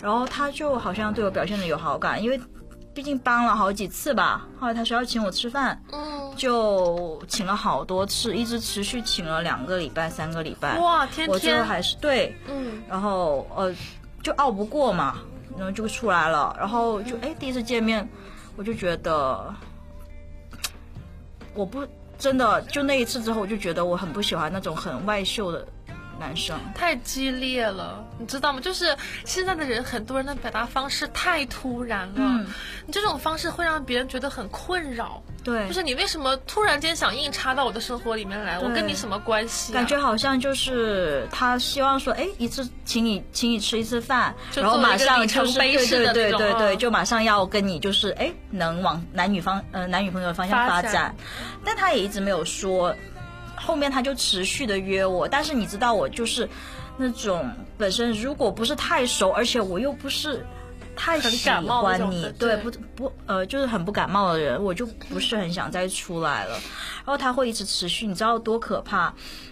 Speaker 3: 然后他就好像对我表现的有好感，因为毕竟帮了好几次吧。后来他说要请我吃饭，
Speaker 2: 嗯，
Speaker 3: 就请了好多次，一直持续请了两个礼拜、三个礼拜。
Speaker 2: 哇，天
Speaker 3: 我最后
Speaker 2: 天，
Speaker 3: 还是对，
Speaker 2: 嗯。
Speaker 3: 然后呃，就拗不过嘛，然后就出来了，然后就哎第一次见面，我就觉得，我不真的就那一次之后，我就觉得我很不喜欢那种很外秀的男生。
Speaker 2: 太激烈了，你知道吗？就是现在的人，很多人的表达方式太突然了，
Speaker 3: 嗯
Speaker 2: 你这种方式会让别人觉得很困扰。
Speaker 3: 对，
Speaker 2: 就是你为什么突然间想硬插到我的生活里面来？我跟你什么关系、啊？
Speaker 3: 感觉好像就是他希望说，哎，一次请你请你吃一次饭，
Speaker 2: 就
Speaker 3: 然后马上
Speaker 2: 作
Speaker 3: 就是对对
Speaker 2: 的
Speaker 3: 对对对，
Speaker 2: 嗯
Speaker 3: 就马上要跟你就是哎，能往男女方呃男女朋友的方向
Speaker 2: 发展，
Speaker 3: 但他也一直没有说，后面他就持续的约我，但是你知道我就是那种本身如果不是太熟，而且我又不是。太
Speaker 2: 很
Speaker 3: 喜欢你，对
Speaker 2: 对
Speaker 3: 不不呃，就是很不感冒的人，我就不是很想再出来了。然后他会一直持续，你知道多可怕？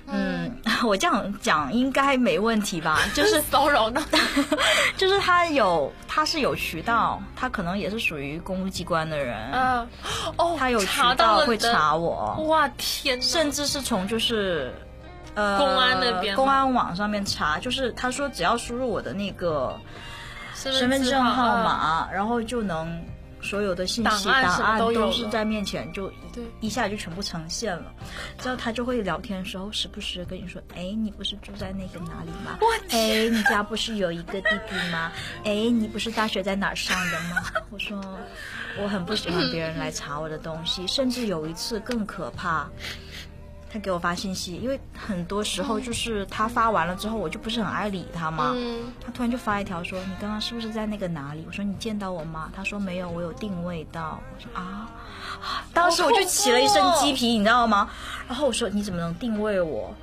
Speaker 3: 嗯，我这样讲应该没问题吧？就是
Speaker 2: 骚扰呢？
Speaker 3: 就是他有他是有渠道，他可能也是属于公务机关的人，
Speaker 2: 啊，哦，
Speaker 3: 他有渠道会查我，
Speaker 2: 哇天！
Speaker 3: 甚至是从就是。呃，
Speaker 2: 公安那边
Speaker 3: 公安网上面查，就是他说只要输入我的那个
Speaker 2: 身
Speaker 3: 身份证号
Speaker 2: 啊
Speaker 3: 码，然后就能所有的信息
Speaker 2: 档案都
Speaker 3: 是在面前，就
Speaker 2: 对
Speaker 3: 一下就全部呈现了。之后他就会聊天的时候，时不时跟你说：“哎，你不是住在那个哪里吗？哎，你家不是有一个弟弟吗？哎，你不是大学在哪儿上的吗？”我说我很不喜欢别人来查我的东西，甚至有一次更可怕。他给我发信息，因为很多时候就是他发完了之后，我就不是很爱理他嘛。
Speaker 2: 嗯，
Speaker 3: 他突然就发一条说：“你刚刚是不是在那个哪里？”我说：“你见到我吗？”他说：“没有，我有定位到。”我说：“啊！”当时我就起了一身鸡皮，你知道吗？然后我说：“你怎么能定位我？”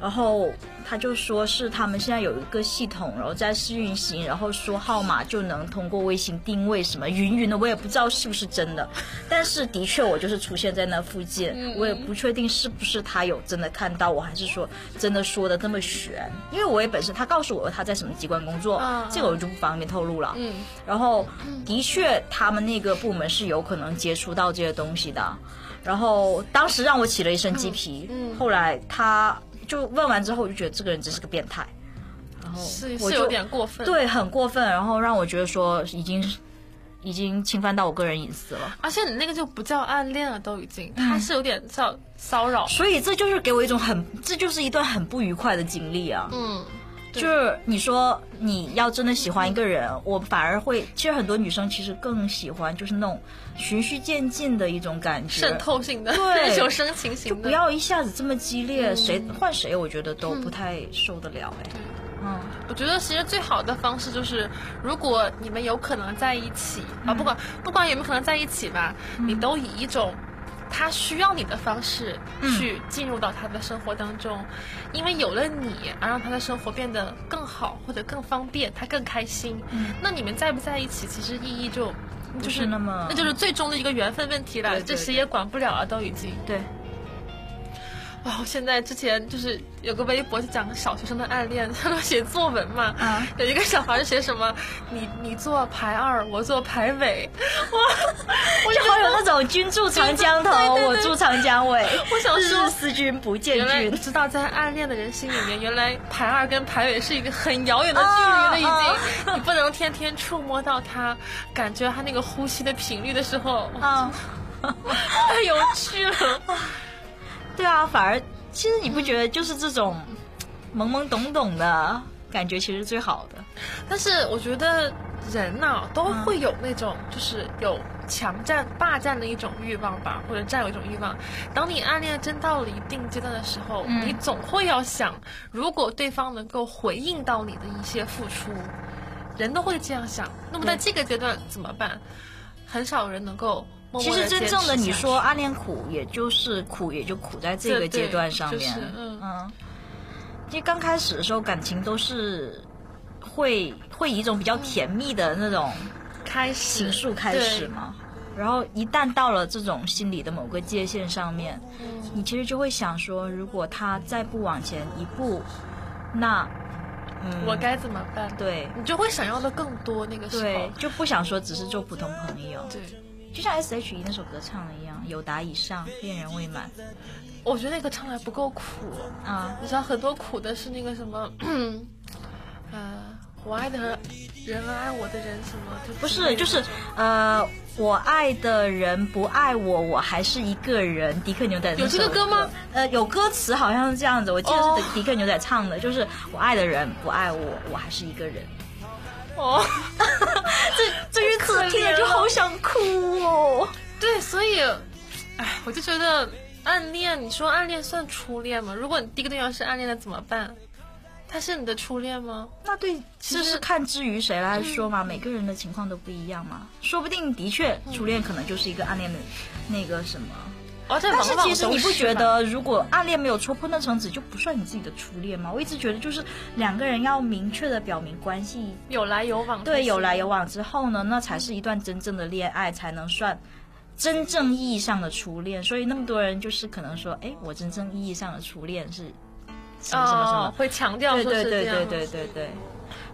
Speaker 3: 然后他就说是他们现在有一个系统，然后在试运行，然后说号码就能通过卫星定位什么云云的，我也不知道是不是真的，但是的确我就是出现在那附近，我也不确定是不是他有真的看到我，还是说真的说的这么悬，因为我也本身他告诉我他在什么机关工作，
Speaker 2: 嗯
Speaker 3: 这个我就不方便透露了，
Speaker 2: 嗯，
Speaker 3: 然后的确他们那个部门是有可能接触到这些东西的，然后当时让我起了一身鸡皮，
Speaker 2: 嗯。
Speaker 3: 后来他就问完之后，我就觉得这个人真是个变态，然后
Speaker 2: 是是有点过分。，
Speaker 3: 对很过分，然后让我觉得说已经已经侵犯到我个人隐私了，
Speaker 2: 而且你那个就不叫暗恋了，都已经，他是有点叫骚扰。
Speaker 3: 所以这就是给我一种很，这就是一段很不愉快的经历啊。
Speaker 2: 嗯，
Speaker 3: 就是你说你要真的喜欢一个人，我反而会，其实很多女生其实更喜欢就是那种循序渐进的一种感觉，
Speaker 2: 渗透性的，
Speaker 3: 对
Speaker 2: 一种深情型的。
Speaker 3: 不要一下子这么激烈，
Speaker 2: 嗯。
Speaker 3: 谁换谁，我觉得都不太受得了哎。嗯，
Speaker 2: 我觉得其实最好的方式就是，如果你们有可能在一起啊，不管不管有没有可能在一起吧，你都以一种他需要你的方式去进入到他的生活当中，因为有了你，而让他的生活变得更好或者更方便，他更开心。那你们在不在一起，其实意义就。就是
Speaker 3: 是那么
Speaker 2: 那就是最终的一个缘分问题了，
Speaker 3: 对对
Speaker 2: 这谁也管不了了，都已经。
Speaker 3: 对，
Speaker 2: 哇！我现在之前就是有个微博就讲小学生的暗恋，他们写作文嘛，
Speaker 3: 啊
Speaker 2: 有一个小孩就写什么，你你坐排二，我坐排尾，哇！我
Speaker 3: 就好有那种君住长江头，
Speaker 2: 对对对
Speaker 3: 我住长江尾。
Speaker 2: 我想说
Speaker 3: 日思君不见君
Speaker 2: 你。知道，在暗恋的人心里面，原来排二跟排尾是一个很遥远的距离了，已经。
Speaker 3: 啊
Speaker 2: 你不能天天触摸到他，感觉他那个呼吸的频率的时候，
Speaker 3: 啊，
Speaker 2: 太有趣了。
Speaker 3: 对啊，反而其实你不觉得就是这种懵懵懂懂的感觉，其实最好的。
Speaker 2: 但是我觉得人呐、都会有那种就是有强占、霸占的一种欲望吧，或者占有一种欲望。当你暗恋真到了一定阶段的时候，
Speaker 3: 嗯
Speaker 2: 你总会要想，如果对方能够回应到你的一些付出，人都会这样想。那么在这个阶段怎么办？很少人能够默
Speaker 3: 其实真正的你说暗恋苦，也就是苦，也就苦在这个阶段上面。
Speaker 2: 就是嗯。
Speaker 3: 嗯，其实刚开始的时候，感情都是会会以一种比较甜蜜的那种
Speaker 2: 开始。
Speaker 3: 情愫开始嘛。然后一旦到了这种心理的某个界限上面，
Speaker 2: 嗯。
Speaker 3: 你其实就会想说，如果他再不往前一步，那嗯，
Speaker 2: 我该怎么办？
Speaker 3: 对。
Speaker 2: 你就会想要的更多。那个时候，
Speaker 3: 对就不想说只是做普通朋友，
Speaker 2: 对，
Speaker 3: 就像 S H E 那首歌唱的一样，有达以上，恋人未满
Speaker 2: 我觉得那个唱的还不够苦。
Speaker 3: 啊，
Speaker 2: 你知道很多苦的是那个什么，呃，我爱的人爱我的人什么，就
Speaker 3: 不是就是呃，我爱的人不爱我，我还是一个人。迪克牛仔
Speaker 2: 有这个歌吗？
Speaker 3: 呃，有歌词好像是这样子，我记得
Speaker 2: 哦
Speaker 3: 是迪克牛仔唱的，就是我爱的人不爱我，我还是一个人。
Speaker 2: 哦，
Speaker 3: 这这句词听着就好想哭哦。
Speaker 2: 对，所以，哎，我就觉得暗恋，你说暗恋算初恋吗？如果你第一个对象是暗恋的怎么办？他是你的初恋吗？
Speaker 3: 那对，
Speaker 2: 其
Speaker 3: 实是看之于谁来说嘛，每个人的情况都不一样嘛。说不定的确初恋可能就是一个暗恋的那个什么，
Speaker 2: 哦，这
Speaker 3: 但是其实你不？觉得，如果暗恋没有戳破那层纸，就不算你自己的初恋吗？我一直觉得，就是两个人要明确的表明关系，
Speaker 2: 有来有往？
Speaker 3: 对，有来有。往之后呢，那才是一段真正的恋爱，才能算真正意义上的初恋。所以那么多人就是可能说，哎，我真正意义上的初恋是什么什么什么
Speaker 2: 哦，会强调
Speaker 3: 对对对对对对对，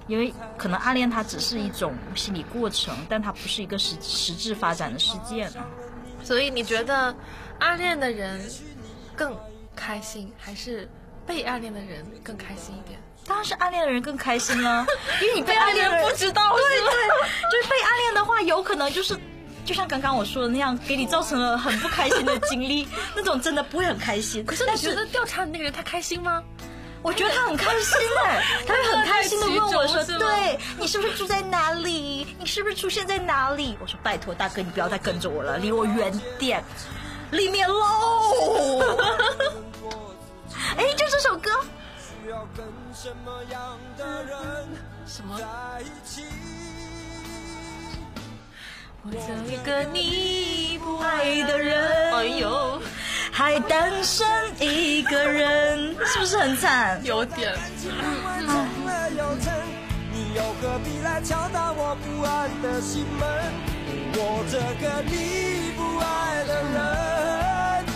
Speaker 3: 因为可能暗恋它只是一种心理过程，但它不是一个实实质发展的事件啊。
Speaker 2: 所以你觉得暗恋的人更开心，还是被暗恋的人更开心一点？
Speaker 3: 当然是暗恋的人更开心啊，因为你被暗恋
Speaker 2: 不知道，
Speaker 3: 对对，就是被暗恋的话，有可能就是。就像刚刚我说的那样，给你造成了很不开心的经历，那种真的不会很开心。可是
Speaker 2: 你觉得调查你那个人他开心吗？
Speaker 3: 我觉得他很开心哎，他会很开心的问我说：“
Speaker 2: 其中是吗
Speaker 3: 对你是不是住在哪里？你是不是出现在哪里？”我说：“拜托大哥，你不要再跟着我了，离我远点，里面喽。”哎，就这首歌，
Speaker 4: 需要跟什么样的人
Speaker 2: 什么？
Speaker 4: 在一起？
Speaker 2: 我这个你不
Speaker 3: 爱的人
Speaker 2: 哎呦，
Speaker 3: 还单身一个人，是不是很惨？
Speaker 2: 有点。
Speaker 4: 万我这个你不爱的人，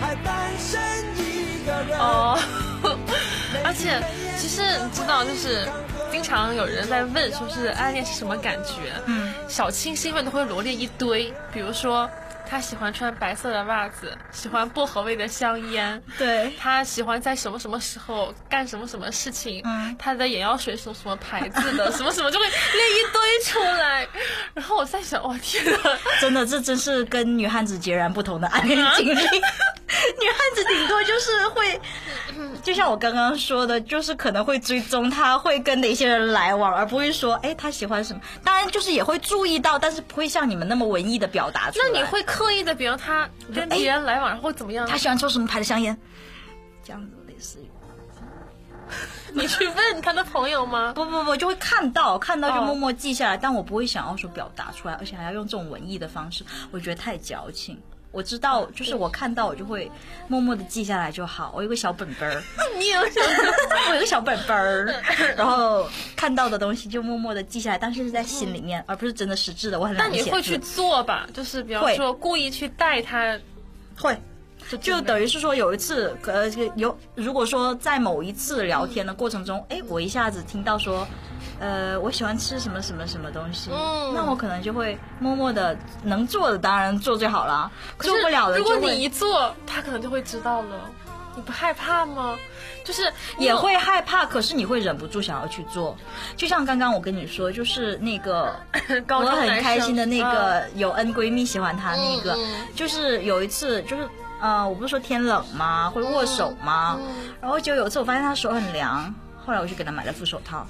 Speaker 4: 还单身一个人。
Speaker 2: 哦，而且其实你知道，就是经常有人在问，说是暗恋是什么感觉？
Speaker 3: 嗯，
Speaker 2: 小清新们都会罗列一堆，比如说他喜欢穿白色的袜子，喜欢薄荷味的香烟。
Speaker 3: 对，
Speaker 2: 他喜欢在什么什么时候干什么什么事情，
Speaker 3: 嗯
Speaker 2: 他的眼药水是什么什么牌子的，什么什么就会列一堆出来。然后我在想，哇天呐，
Speaker 3: 真的，这真是跟女汉子截然不同的暗恋经历。女汉子顶多就是会，就像我刚刚说的，就是可能会追踪他会跟哪些人来往，而不会说，哎，他喜欢什么。当然，就是也会注意到，但是不会像你们那么文艺的表达出来。
Speaker 2: 那你会刻意的，比如他跟别人来往，然后怎么样？
Speaker 3: 他喜欢抽什么牌的香烟？这样子类似于。
Speaker 2: 你去问他的朋友吗？
Speaker 3: 不不不，就会看到，看到就
Speaker 2: 哦
Speaker 3: 默默记下来，但我不会想要说表达出来，而且还要用这种文艺的方式，我觉得太矫情。我知道，就是我看到我就会默默的记下来就好。我有个小本本儿，
Speaker 2: 你有小本
Speaker 3: 我有个小本本儿，然后看到的东西就默默的记下来，但是是在心里面，而不是真的实质的。我很
Speaker 2: 但
Speaker 3: 懒得写字
Speaker 2: 你会去做吧？就是比方说故意去带他，
Speaker 3: 会。
Speaker 2: 就
Speaker 3: 就等于是说有一次，呃，有如果说在某一次聊天的过程中，哎，我一下子听到说，呃，我喜欢吃什么什么什么东西，
Speaker 2: 嗯
Speaker 3: 那我可能就会默默的能做的当然做最好了，做不了的
Speaker 2: 如果你一做，他可能就会知道了。你不害怕吗？就是
Speaker 3: 也会害怕，可是你会忍不住想要去做。就像刚刚我跟你说，就是那个
Speaker 2: 高
Speaker 3: 我很开心的那
Speaker 2: 嗯
Speaker 3: 个有恩闺蜜喜欢他那个，就是有一次就是。呃，我不是说天冷吗？会握手吗？
Speaker 2: 嗯
Speaker 3: 然后就有一次我发现他手很凉，后来我就给他买了副手套。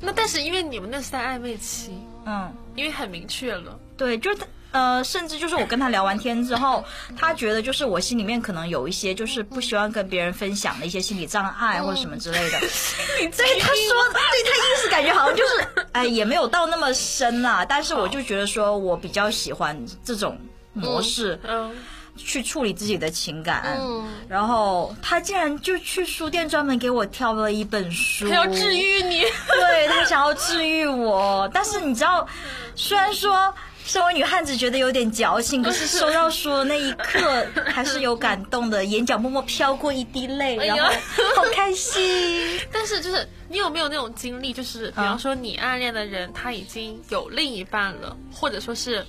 Speaker 2: 那但是因为你们那是在暧昧期，
Speaker 3: 嗯，
Speaker 2: 因为很明确了，
Speaker 3: 对，就是他呃，甚至就是我跟他聊完天之后，他觉得就是我心里面可能有一些就是不希望跟别人分享的一些心理障碍或者什么之类的。对，他说，对他意思感觉好像就是，哎，也没有到那么深啦。但是我就觉得说我比较喜欢这种模式。
Speaker 2: 嗯，
Speaker 3: 去处理自己的情感，
Speaker 2: 嗯。
Speaker 3: 然后他竟然就去书店专门给我挑了一本书，
Speaker 2: 他要治愈你，
Speaker 3: 对他想要治愈我，但是你知道，虽然说身为女汉子觉得有点矫情，可是收到书的那一刻还是有感动的，眼角默默飘过一滴泪，然后好开心。
Speaker 2: 但是就是你有没有那种经历，就是比方说你暗恋的人他已经有另一半了，或者说是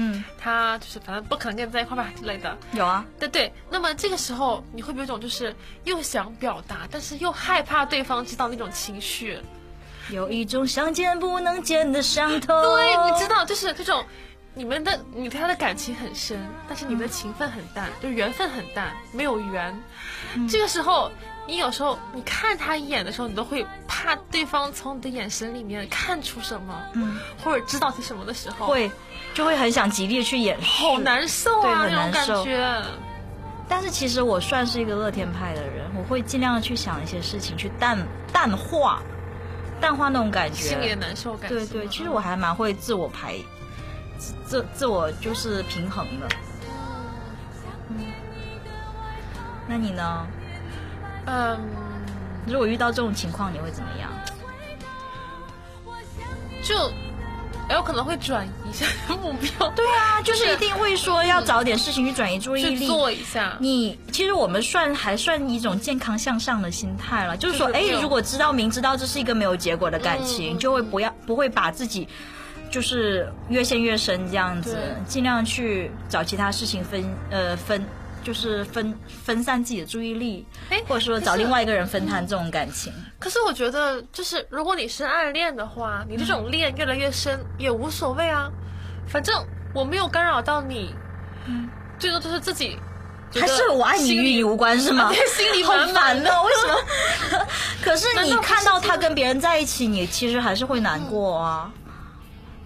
Speaker 3: 嗯，
Speaker 2: 他就是反正不可能跟你在一块吧之类的。
Speaker 3: 有啊，
Speaker 2: 对对，那么这个时候你会不会有一种就是又想表达，但是又害怕对方知道那种情绪？
Speaker 3: 有一种想见不能见的伤痛。
Speaker 2: 对，你知道，就是这种，你们的你对他的感情很深，但是你们的情分很淡，就是缘分很淡，没有缘。这个时候，你有时候你看他一眼的时候，你都会怕对方从你的眼神里面看出什么，
Speaker 3: 嗯，
Speaker 2: 或者知道些什么的时候，
Speaker 3: 会就会很想极力的去掩饰，
Speaker 2: 好难受啊，
Speaker 3: 很
Speaker 2: 那种感觉。
Speaker 3: 但是其实我算是一个乐天派的人，我会尽量的去想一些事情，去淡淡化，淡化那种感觉。
Speaker 2: 心里的难受感。
Speaker 3: 对对，其实我还蛮会自我排，自自自我就是平衡的。嗯，那你呢？
Speaker 2: 嗯，
Speaker 3: 如果遇到这种情况，你会怎么样？
Speaker 2: 就有可能会转移一下 目标，
Speaker 3: 对啊，就是一定会说要找点事情去转移注意
Speaker 2: 去
Speaker 3: 力。
Speaker 2: 做一下。
Speaker 3: 你其实我们算还算一种健康向上的心态了，就是说，哎
Speaker 2: 就是，
Speaker 3: 如果知道明知道这是一个没有结果的感情，
Speaker 2: 嗯
Speaker 3: 就会不要不会把自己就是越陷越深这样子，尽量去找其他事情分呃分。就是分分散自己的注意力，
Speaker 2: 哎
Speaker 3: 或者说找另外一个人分摊这种感情。
Speaker 2: 可是我觉得，就是如果你是暗恋的话，你这种恋越来越深也无所谓啊，反正我没有干扰到你，最多就是自己
Speaker 3: 还是我爱你与你无关是吗？
Speaker 2: 对心里
Speaker 3: 好
Speaker 2: 满满的。
Speaker 3: 为什么？可是你看到他跟别人在一起，你其实还是会难过啊。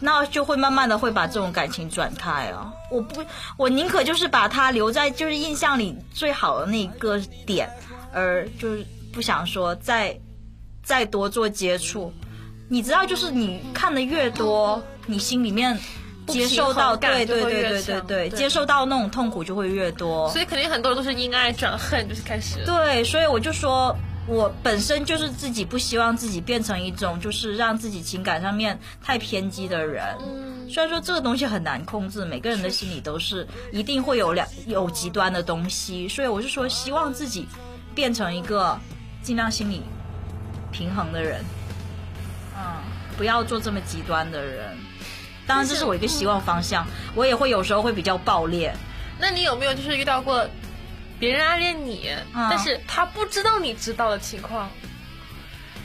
Speaker 3: 那就会慢慢的会把这种感情转开啊！我不，我宁可就是把它留在就是印象里最好的那一个点，而就是不想说再再多做接触。你知道，就是你看的越多，你心里面接受到，对对对对对，对接受到那种痛苦就会越多。
Speaker 2: 所以肯定很多人都是因爱转恨，就是开始。
Speaker 3: 对，所以我就说，我本身就是自己不希望自己变成一种就是让自己情感上面太偏激的人。
Speaker 2: 嗯，
Speaker 3: 虽然说这个东西很难控制，每个人的心里都是一定会有两有极端的东西，所以我是说，希望自己变成一个尽量心理平衡的人，嗯，不要做这么极端的人。当然，这是我一个希望方向。我也会有时候会比较爆裂，
Speaker 2: 那你有没有就是遇到过别人暗恋你，
Speaker 3: 嗯
Speaker 2: 但是他不知道你知道的情况？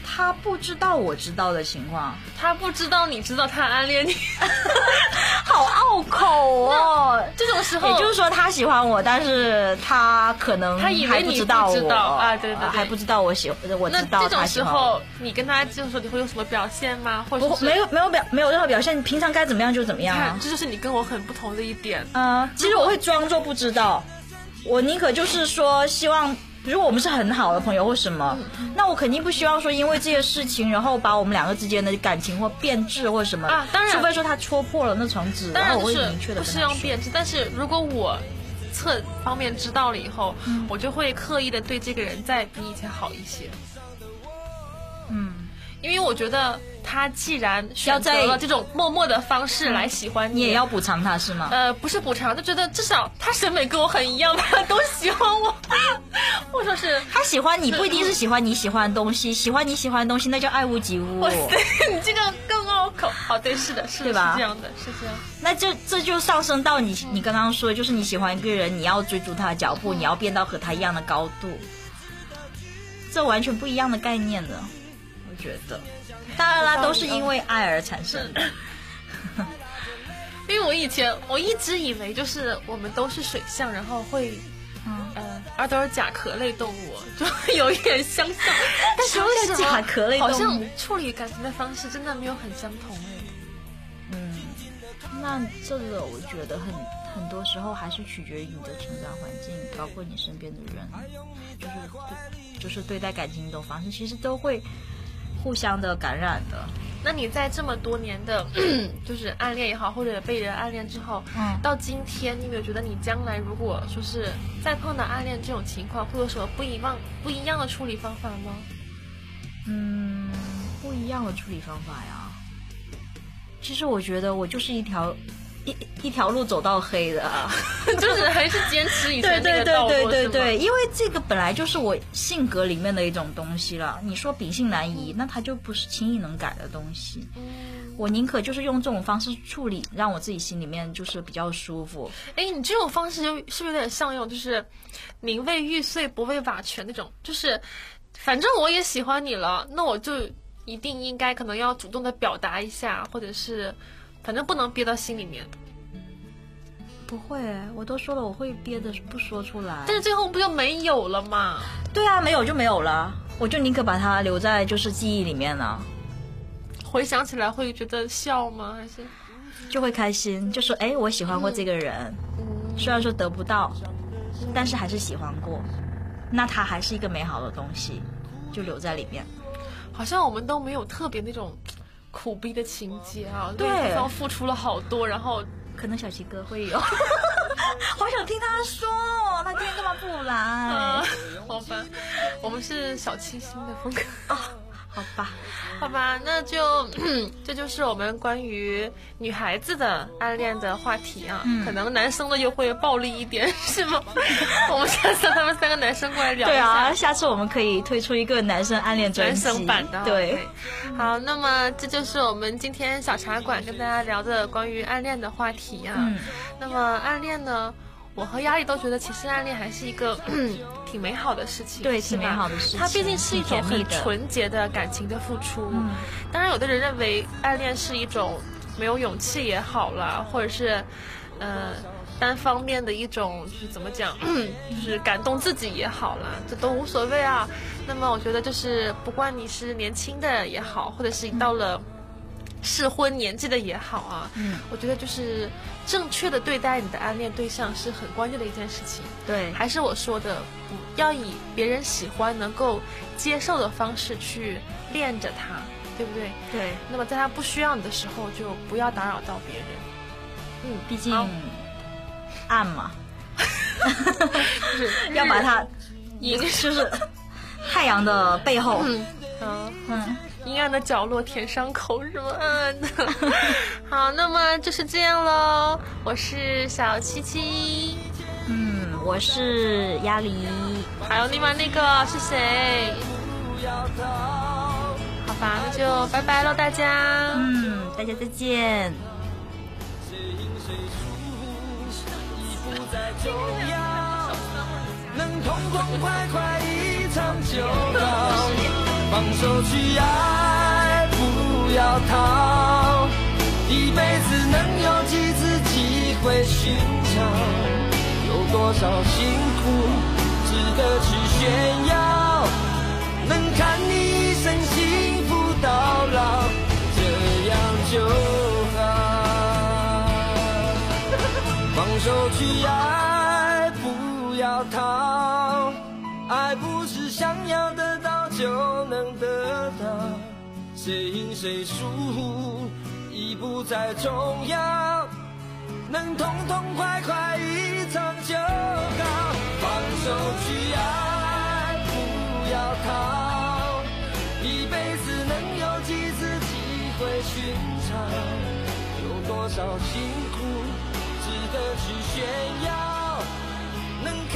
Speaker 3: 他不知道我知道的情况，
Speaker 2: 他不知道你知道他暗恋你，
Speaker 3: 好拗口哦。
Speaker 2: 这种时候，
Speaker 3: 也就是说，他喜欢我，但是他可能
Speaker 2: 他以为你
Speaker 3: 知道我
Speaker 2: 不知道啊对对对
Speaker 3: 呃还不知道我喜欢，我
Speaker 2: 那
Speaker 3: 知道
Speaker 2: 这种
Speaker 3: 他喜欢我
Speaker 2: 时候，你跟他这种时候，你会有什么表现吗？或者
Speaker 3: 没有没有表没有任何表现，你平常该怎么样就怎么样，啊。
Speaker 2: 这就是你跟我很不同的一点。
Speaker 3: 呃，其实我会装作不知道，我宁可就是说希望。如果我们是很好的朋友或什么，
Speaker 2: 嗯
Speaker 3: 那我肯定不希望说因为这些事情，然后把我们两个之间的感情或变质或什么。
Speaker 2: 啊当然
Speaker 3: 除非说他戳破了那层纸，
Speaker 2: 当然
Speaker 3: 后我会明确的
Speaker 2: 是不是
Speaker 3: 跟他说。
Speaker 2: 用变质，但是如果我侧方面知道了以后，
Speaker 3: 嗯
Speaker 2: 我就会刻意的对这个人再比以前好一些。
Speaker 3: 嗯，
Speaker 2: 因为我觉得他既然选择
Speaker 3: 要在
Speaker 2: 了这种默默的方式来喜欢
Speaker 3: 你也要补偿他是吗？
Speaker 2: 呃，不是补偿，就觉得至少他审美跟我很一样，他 都喜欢我，或者是
Speaker 3: 他喜欢你不一定是喜欢你喜欢的东西，喜欢你喜欢的东西那叫爱屋及乌
Speaker 2: 哇。塞，你这个更拗口。好，对，是的，是的，是这样的，是这样。
Speaker 3: 那这这就上升到你你刚刚说，就是你喜欢一个人，你要追逐他的脚步，你要变到和他一样的高度，这完全不一样的概念的，我觉得。当然啦，都是因为爱而产生的。
Speaker 2: 因为我以前我一直以为就是我们都是水象，然后会。
Speaker 3: 嗯，
Speaker 2: 呃，而都是甲壳类动物，就有一点相像，但是
Speaker 3: 什么甲壳类动物
Speaker 2: 好像处理感情的方式真的没有很相同哎。
Speaker 3: 嗯，那这个我觉得很很多时候还是取决于你的成长环境，包括你身边的人，就是对就是对待感情的一种方式，其实都会互相的感染的。
Speaker 2: 那你在这么多年的，就是暗恋也好，或者被人暗恋之后，
Speaker 3: 嗯
Speaker 2: 到今天，你有没有觉得你将来如果说是再碰到暗恋这种情况，会有什么不一样不一样的处理方法吗？
Speaker 3: 嗯，不一样的处理方法呀。其实我觉得我就是一条一一条路走到黑的啊。
Speaker 2: 就是还是坚持以
Speaker 3: 对
Speaker 2: 前那
Speaker 3: 对对
Speaker 2: 个道路，
Speaker 3: 对对
Speaker 2: 是吗
Speaker 3: 对，因为这个本来就是我性格里面的一种东西了。你说秉性难移，那它就不是轻易能改的东西。我宁可就是用这种方式处理，让我自己心里面就是比较舒服。
Speaker 2: 哎，你这种方式就是不是有点像用就是宁为玉碎不为瓦全那种，就是反正我也喜欢你了，那我就一定应该可能要主动的表达一下，或者是反正不能憋到心里面。
Speaker 3: 不会，我都说了，我会憋着不说出来。
Speaker 2: 但是最后不就没有了吗？
Speaker 3: 对啊，没有就没有了，我就宁可把它留在就是记忆里面了，
Speaker 2: 回想起来会觉得笑吗？还是
Speaker 3: 就会开心，就说哎，我喜欢过这个人，虽然说得不到，但是还是喜欢过，那它还是一个美好的东西，就留在里面。
Speaker 2: 好像我们都没有特别那种苦逼的情节啊？
Speaker 3: 对
Speaker 2: 方付出了好多，然后
Speaker 3: 可能小齐哥会有，好想听他说，他今天干嘛不来？
Speaker 2: 啊，好吧，我们是小清新的风格。
Speaker 3: 好吧，
Speaker 2: 好吧，那就 这就是我们关于女孩子的暗恋的话题啊。
Speaker 3: 嗯
Speaker 2: 可能男生的又会暴力一点，是吗？我们下次让他们三个男生过来聊一下。
Speaker 3: 对啊，下次我们可以推出一个男生暗恋专
Speaker 2: 男，生版的，
Speaker 3: 对。
Speaker 2: 好，那么这就是我们今天小茶馆跟大家聊的关于暗恋的话题啊。
Speaker 3: 嗯，
Speaker 2: 那么暗恋呢，我和压力都觉得，其实暗恋还是一个 挺美好的事情，
Speaker 3: 对挺美好的事情
Speaker 2: 它毕竟是一种很纯洁的感情的付出。
Speaker 3: 嗯
Speaker 2: 当然，有的人认为暗恋是一种没有勇气也好啦，或者是呃单方面的一种，就是怎么讲，就是感动自己也好啦，这都无所谓啊。那么我觉得就是不管你是年轻的也好，或者是到了。适婚年纪的也好啊，
Speaker 3: 嗯，
Speaker 2: 我觉得就是正确的对待你的暗恋对象是很关键的一件事情。
Speaker 3: 对，
Speaker 2: 还是我说的，不要以别人喜欢、能够接受的方式去恋着他，对不对？
Speaker 3: 对，
Speaker 2: 那么在他不需要你的时候，就不要打扰到别人。嗯，
Speaker 3: 毕竟
Speaker 2: 好。
Speaker 3: 暗嘛，
Speaker 2: 就 是
Speaker 3: 要把它
Speaker 2: 也
Speaker 3: 就是太阳的背后，
Speaker 2: 嗯嗯
Speaker 3: 嗯，
Speaker 2: 阴暗的角落舔伤口是吗？暗暗的。好，那么就是这样喽。我是小七七，
Speaker 3: 嗯，我是鸭梨，
Speaker 2: 还有另外那个是谁？
Speaker 4: 不要逃，
Speaker 2: 好吧，那就拜拜喽，大家。
Speaker 3: 嗯，大家再见。
Speaker 4: 谁赢谁输已不再重要，能痛痛快快一场就好。放手去爱，不要逃，一辈子能有几次机会寻找？有多少辛苦值得去炫耀？能看你一生幸福到老，这样就好。放手去爱，不要逃。能得到，谁赢谁输已不再重要。能痛痛快快一场就好，放手去爱，不要逃，一辈子能有几次机会寻找，有多少辛苦值得去炫耀，能看